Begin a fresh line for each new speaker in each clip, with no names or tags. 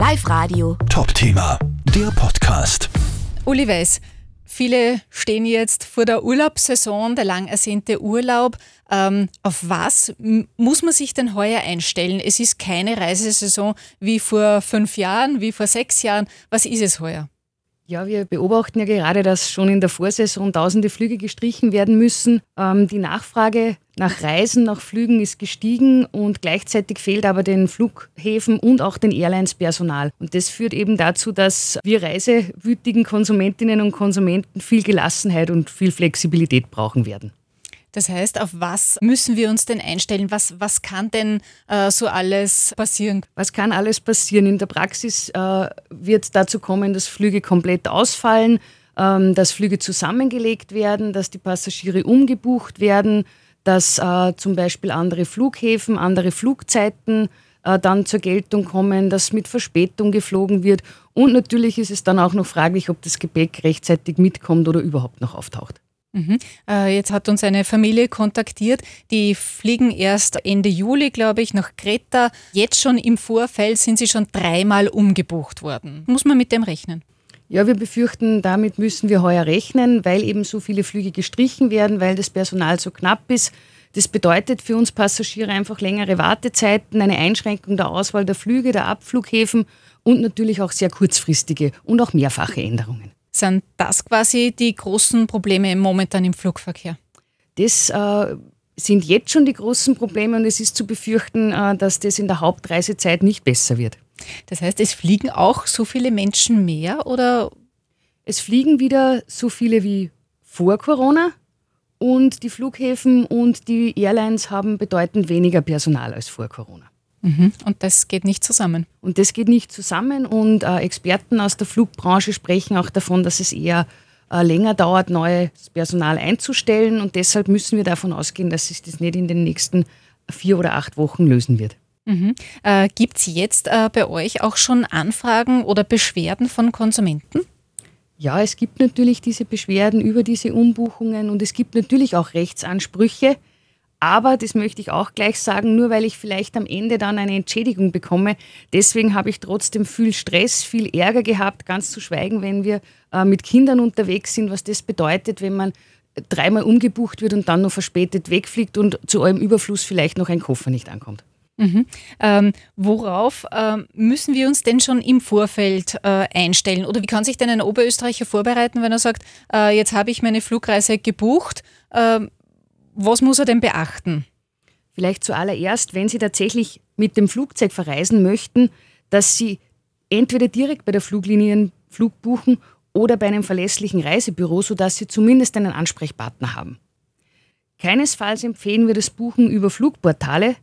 Live Radio.
Top-Thema, der Podcast.
Uli Weiß, viele stehen jetzt vor der Urlaubssaison, der lang ersehnte Urlaub. Ähm, auf was muss man sich denn heuer einstellen? Es ist keine Reisesaison wie vor fünf Jahren, wie vor sechs Jahren. Was ist es heuer?
Ja, wir beobachten ja gerade, dass schon in der Vorsaison tausende Flüge gestrichen werden müssen. Ähm, die Nachfrage nach Reisen, nach Flügen ist gestiegen und gleichzeitig fehlt aber den Flughäfen und auch den Airlines Personal. Und das führt eben dazu, dass wir reisewütigen Konsumentinnen und Konsumenten viel Gelassenheit und viel Flexibilität brauchen werden.
Das heißt, auf was müssen wir uns denn einstellen? Was, was kann denn äh, so alles passieren?
Was kann alles passieren? In der Praxis äh, wird dazu kommen, dass Flüge komplett ausfallen, ähm, dass Flüge zusammengelegt werden, dass die Passagiere umgebucht werden, dass äh, zum Beispiel andere Flughäfen, andere Flugzeiten äh, dann zur Geltung kommen, dass mit Verspätung geflogen wird. Und natürlich ist es dann auch noch fraglich, ob das Gepäck rechtzeitig mitkommt oder überhaupt noch auftaucht.
Mhm. Äh, jetzt hat uns eine Familie kontaktiert, die fliegen erst Ende Juli, glaube ich, nach Kreta. Jetzt schon im Vorfeld sind sie schon dreimal umgebucht worden. Muss man mit dem rechnen?
Ja, wir befürchten, damit müssen wir heuer rechnen, weil eben so viele Flüge gestrichen werden, weil das Personal so knapp ist. Das bedeutet für uns Passagiere einfach längere Wartezeiten, eine Einschränkung der Auswahl der Flüge, der Abflughäfen und natürlich auch sehr kurzfristige und auch mehrfache Änderungen.
Sind das quasi die großen Probleme momentan im Flugverkehr?
Das äh, sind jetzt schon die großen Probleme und es ist zu befürchten, äh, dass das in der Hauptreisezeit nicht besser wird.
Das heißt, es fliegen auch so viele Menschen mehr oder?
Es fliegen wieder so viele wie vor Corona und die Flughäfen und die Airlines haben bedeutend weniger Personal als vor Corona.
Mhm. Und das geht nicht zusammen.
Und das geht nicht zusammen. Und äh, Experten aus der Flugbranche sprechen auch davon, dass es eher äh, länger dauert, neues Personal einzustellen. Und deshalb müssen wir davon ausgehen, dass sich das nicht in den nächsten vier oder acht Wochen lösen wird.
Mhm. Äh, Gibt es jetzt äh, bei euch auch schon Anfragen oder Beschwerden von Konsumenten?
Ja, es gibt natürlich diese Beschwerden über diese Umbuchungen und es gibt natürlich auch Rechtsansprüche. Aber, das möchte ich auch gleich sagen, nur weil ich vielleicht am Ende dann eine Entschädigung bekomme, deswegen habe ich trotzdem viel Stress, viel Ärger gehabt, ganz zu schweigen, wenn wir äh, mit Kindern unterwegs sind, was das bedeutet, wenn man dreimal umgebucht wird und dann noch verspätet wegfliegt und zu eurem Überfluss vielleicht noch ein Koffer nicht ankommt.
Mhm. Ähm, worauf ähm, müssen wir uns denn schon im Vorfeld äh, einstellen? Oder wie kann sich denn ein Oberösterreicher vorbereiten, wenn er sagt, äh, jetzt habe ich meine Flugreise gebucht? Äh, was muss er denn beachten?
Vielleicht zuallererst, wenn Sie tatsächlich mit dem Flugzeug verreisen möchten, dass Sie entweder direkt bei der Fluglinie einen Flug buchen oder bei einem verlässlichen Reisebüro, sodass Sie zumindest einen Ansprechpartner haben. Keinesfalls empfehlen wir das Buchen über Flugportale,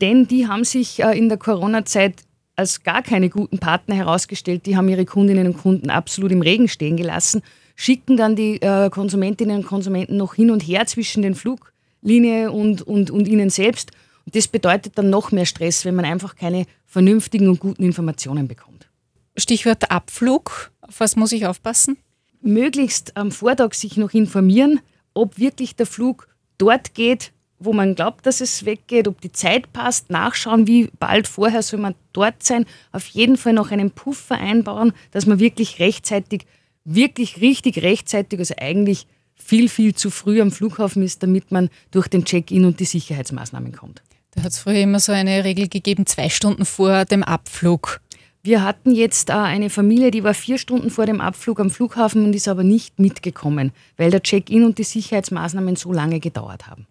denn die haben sich äh, in der Corona-Zeit als gar keine guten Partner herausgestellt. Die haben ihre Kundinnen und Kunden absolut im Regen stehen gelassen schicken dann die äh, Konsumentinnen und Konsumenten noch hin und her zwischen den Fluglinie und, und, und ihnen selbst. Und das bedeutet dann noch mehr Stress, wenn man einfach keine vernünftigen und guten Informationen bekommt.
Stichwort Abflug. Auf was muss ich aufpassen?
Möglichst am Vortag sich noch informieren, ob wirklich der Flug dort geht, wo man glaubt, dass es weggeht, ob die Zeit passt, nachschauen, wie bald vorher soll man dort sein. Auf jeden Fall noch einen Puffer einbauen, dass man wirklich rechtzeitig wirklich richtig rechtzeitig, also eigentlich viel, viel zu früh am Flughafen ist, damit man durch den Check-in und die Sicherheitsmaßnahmen kommt.
Da hat es früher immer so eine Regel gegeben, zwei Stunden vor dem Abflug.
Wir hatten jetzt eine Familie, die war vier Stunden vor dem Abflug am Flughafen und ist aber nicht mitgekommen, weil der Check-in und die Sicherheitsmaßnahmen so lange gedauert haben.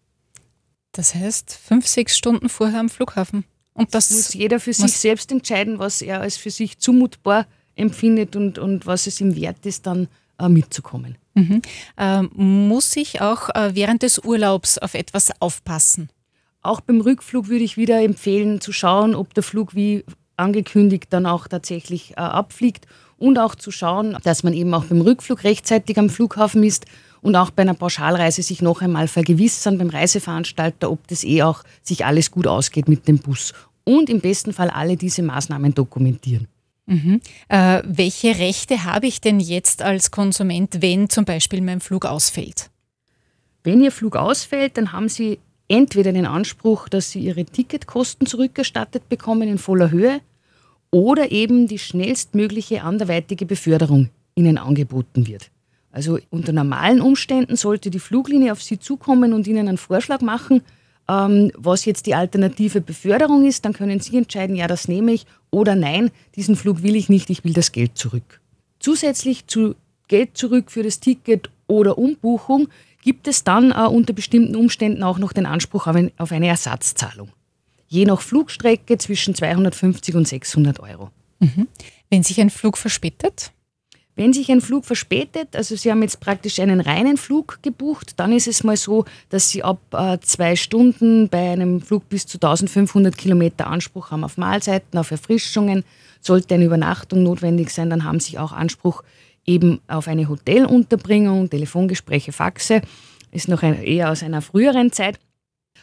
Das heißt, fünf, sechs Stunden vorher am Flughafen.
Und das muss jeder für sich selbst entscheiden, was er als für sich zumutbar empfindet und, und was es ihm wert ist, dann äh, mitzukommen.
Mhm. Ähm, muss ich auch äh, während des Urlaubs auf etwas aufpassen?
Auch beim Rückflug würde ich wieder empfehlen, zu schauen, ob der Flug wie angekündigt dann auch tatsächlich äh, abfliegt und auch zu schauen, dass man eben auch beim Rückflug rechtzeitig am Flughafen ist und auch bei einer Pauschalreise sich noch einmal vergewissern beim Reiseveranstalter, ob das eh auch sich alles gut ausgeht mit dem Bus und im besten Fall alle diese Maßnahmen dokumentieren.
Mhm. Äh, welche Rechte habe ich denn jetzt als Konsument, wenn zum Beispiel mein Flug ausfällt?
Wenn Ihr Flug ausfällt, dann haben Sie entweder den Anspruch, dass Sie Ihre Ticketkosten zurückerstattet bekommen in voller Höhe oder eben die schnellstmögliche anderweitige Beförderung ihnen angeboten wird. Also unter normalen Umständen sollte die Fluglinie auf Sie zukommen und Ihnen einen Vorschlag machen, ähm, was jetzt die alternative Beförderung ist. Dann können Sie entscheiden, ja, das nehme ich oder nein, diesen Flug will ich nicht, ich will das Geld zurück. Zusätzlich zu Geld zurück für das Ticket oder Umbuchung gibt es dann äh, unter bestimmten Umständen auch noch den Anspruch auf, ein, auf eine Ersatzzahlung. Je nach Flugstrecke zwischen 250 und 600 Euro.
Mhm. Wenn sich ein Flug verspätet?
Wenn sich ein Flug verspätet, also Sie haben jetzt praktisch einen reinen Flug gebucht, dann ist es mal so, dass Sie ab äh, zwei Stunden bei einem Flug bis zu 1500 Kilometer Anspruch haben auf Mahlzeiten, auf Erfrischungen. Sollte eine Übernachtung notwendig sein, dann haben Sie auch Anspruch eben auf eine Hotelunterbringung, Telefongespräche, Faxe. Ist noch ein, eher aus einer früheren Zeit.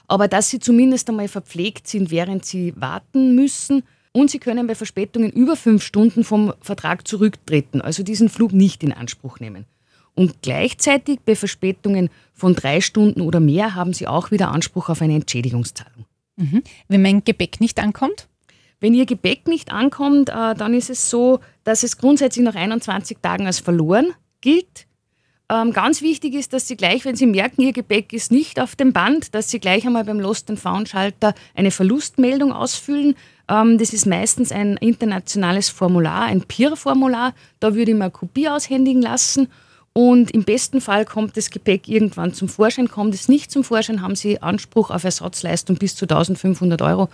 Aber dass Sie zumindest einmal verpflegt sind, während Sie warten müssen und Sie können bei Verspätungen über fünf Stunden vom Vertrag zurücktreten, also diesen Flug nicht in Anspruch nehmen. Und gleichzeitig bei Verspätungen von drei Stunden oder mehr haben Sie auch wieder Anspruch auf eine Entschädigungszahlung.
Mhm. Wenn mein Gepäck nicht ankommt?
Wenn Ihr Gepäck nicht ankommt, äh, dann ist es so, dass es grundsätzlich nach 21 Tagen als verloren gilt. Ähm, ganz wichtig ist, dass Sie gleich, wenn Sie merken, Ihr Gepäck ist nicht auf dem Band, dass Sie gleich einmal beim Lost and Found Schalter eine Verlustmeldung ausfüllen. Ähm, das ist meistens ein internationales Formular, ein PIR-Formular. Da würde ich mir eine Kopie aushändigen lassen. Und im besten Fall kommt das Gepäck irgendwann zum Vorschein. Kommt es nicht zum Vorschein, haben Sie Anspruch auf Ersatzleistung bis zu 1500 Euro,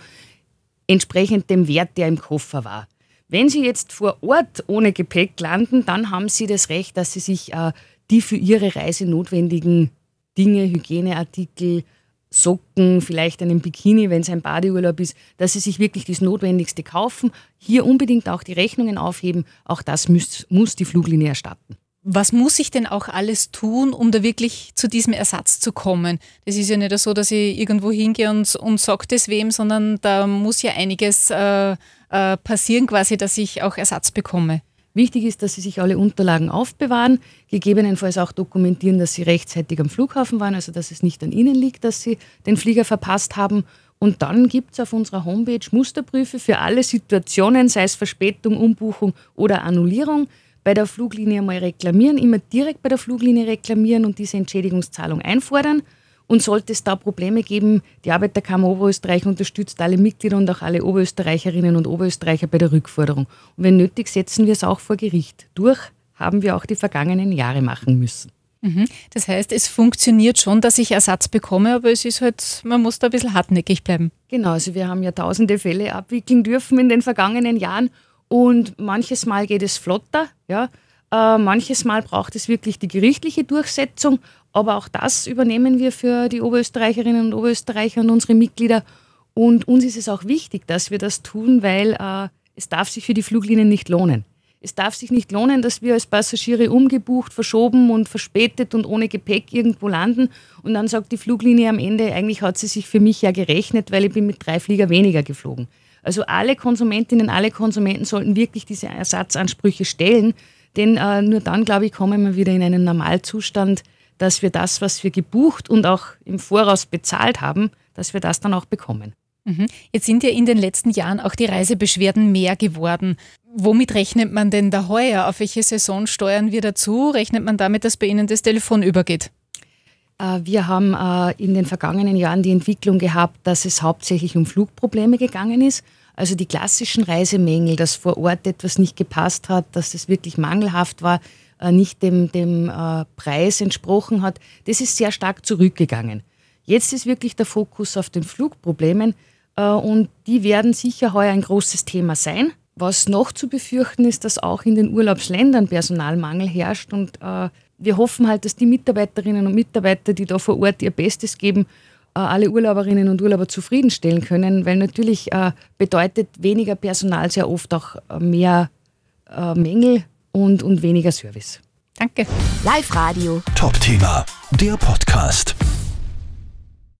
entsprechend dem Wert, der im Koffer war. Wenn Sie jetzt vor Ort ohne Gepäck landen, dann haben Sie das Recht, dass Sie sich äh, die für Ihre Reise notwendigen Dinge, Hygieneartikel, Socken, vielleicht einen Bikini, wenn es ein Badeurlaub ist, dass sie sich wirklich das Notwendigste kaufen. Hier unbedingt auch die Rechnungen aufheben. Auch das muss, muss die Fluglinie erstatten.
Was muss ich denn auch alles tun, um da wirklich zu diesem Ersatz zu kommen? Das ist ja nicht so, dass ich irgendwo hingehe und, und sage das wem, sondern da muss ja einiges äh, äh, passieren, quasi, dass ich auch Ersatz bekomme.
Wichtig ist, dass Sie sich alle Unterlagen aufbewahren, gegebenenfalls auch dokumentieren, dass Sie rechtzeitig am Flughafen waren, also dass es nicht an Ihnen liegt, dass Sie den Flieger verpasst haben. Und dann gibt es auf unserer Homepage Musterbriefe für alle Situationen, sei es Verspätung, Umbuchung oder Annullierung. Bei der Fluglinie mal reklamieren, immer direkt bei der Fluglinie reklamieren und diese Entschädigungszahlung einfordern. Und sollte es da Probleme geben, die Arbeiterkammer Oberösterreich unterstützt alle Mitglieder und auch alle Oberösterreicherinnen und Oberösterreicher bei der Rückforderung. Und wenn nötig, setzen wir es auch vor Gericht. Durch haben wir auch die vergangenen Jahre machen müssen.
Mhm. Das heißt, es funktioniert schon, dass ich Ersatz bekomme, aber es ist halt, man muss da ein bisschen hartnäckig bleiben.
Genau, also wir haben ja tausende Fälle abwickeln dürfen in den vergangenen Jahren und manches Mal geht es flotter, ja. Äh, manches Mal braucht es wirklich die gerichtliche Durchsetzung, aber auch das übernehmen wir für die Oberösterreicherinnen und Oberösterreicher und unsere Mitglieder. Und uns ist es auch wichtig, dass wir das tun, weil äh, es darf sich für die Fluglinien nicht lohnen. Es darf sich nicht lohnen, dass wir als Passagiere umgebucht, verschoben und verspätet und ohne Gepäck irgendwo landen. Und dann sagt die Fluglinie am Ende, eigentlich hat sie sich für mich ja gerechnet, weil ich bin mit drei Flieger weniger geflogen. Also alle Konsumentinnen, alle Konsumenten sollten wirklich diese Ersatzansprüche stellen. Denn äh, nur dann, glaube ich, kommen wir wieder in einen Normalzustand, dass wir das, was wir gebucht und auch im Voraus bezahlt haben, dass wir das dann auch bekommen.
Mhm. Jetzt sind ja in den letzten Jahren auch die Reisebeschwerden mehr geworden. Womit rechnet man denn da heuer? Auf welche Saison steuern wir dazu? Rechnet man damit, dass bei Ihnen das Telefon übergeht?
Äh, wir haben äh, in den vergangenen Jahren die Entwicklung gehabt, dass es hauptsächlich um Flugprobleme gegangen ist. Also die klassischen Reisemängel, dass vor Ort etwas nicht gepasst hat, dass es wirklich mangelhaft war, nicht dem, dem äh, Preis entsprochen hat, das ist sehr stark zurückgegangen. Jetzt ist wirklich der Fokus auf den Flugproblemen äh, und die werden sicher heuer ein großes Thema sein. Was noch zu befürchten ist, dass auch in den Urlaubsländern Personalmangel herrscht und wir hoffen halt, dass die Mitarbeiterinnen und Mitarbeiter, die da vor Ort ihr Bestes geben, alle Urlauberinnen und Urlauber zufriedenstellen können, weil natürlich bedeutet weniger Personal sehr oft auch mehr Mängel und, und weniger Service.
Danke.
Live Radio. Top Thema, der Podcast.